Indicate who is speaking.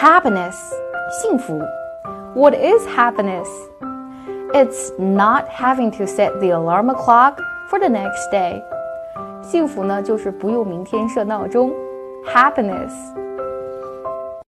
Speaker 1: happiness what is happiness? It's not having to set the alarm clock for the next day. 幸福呢，就是不用明天设闹钟。Happiness。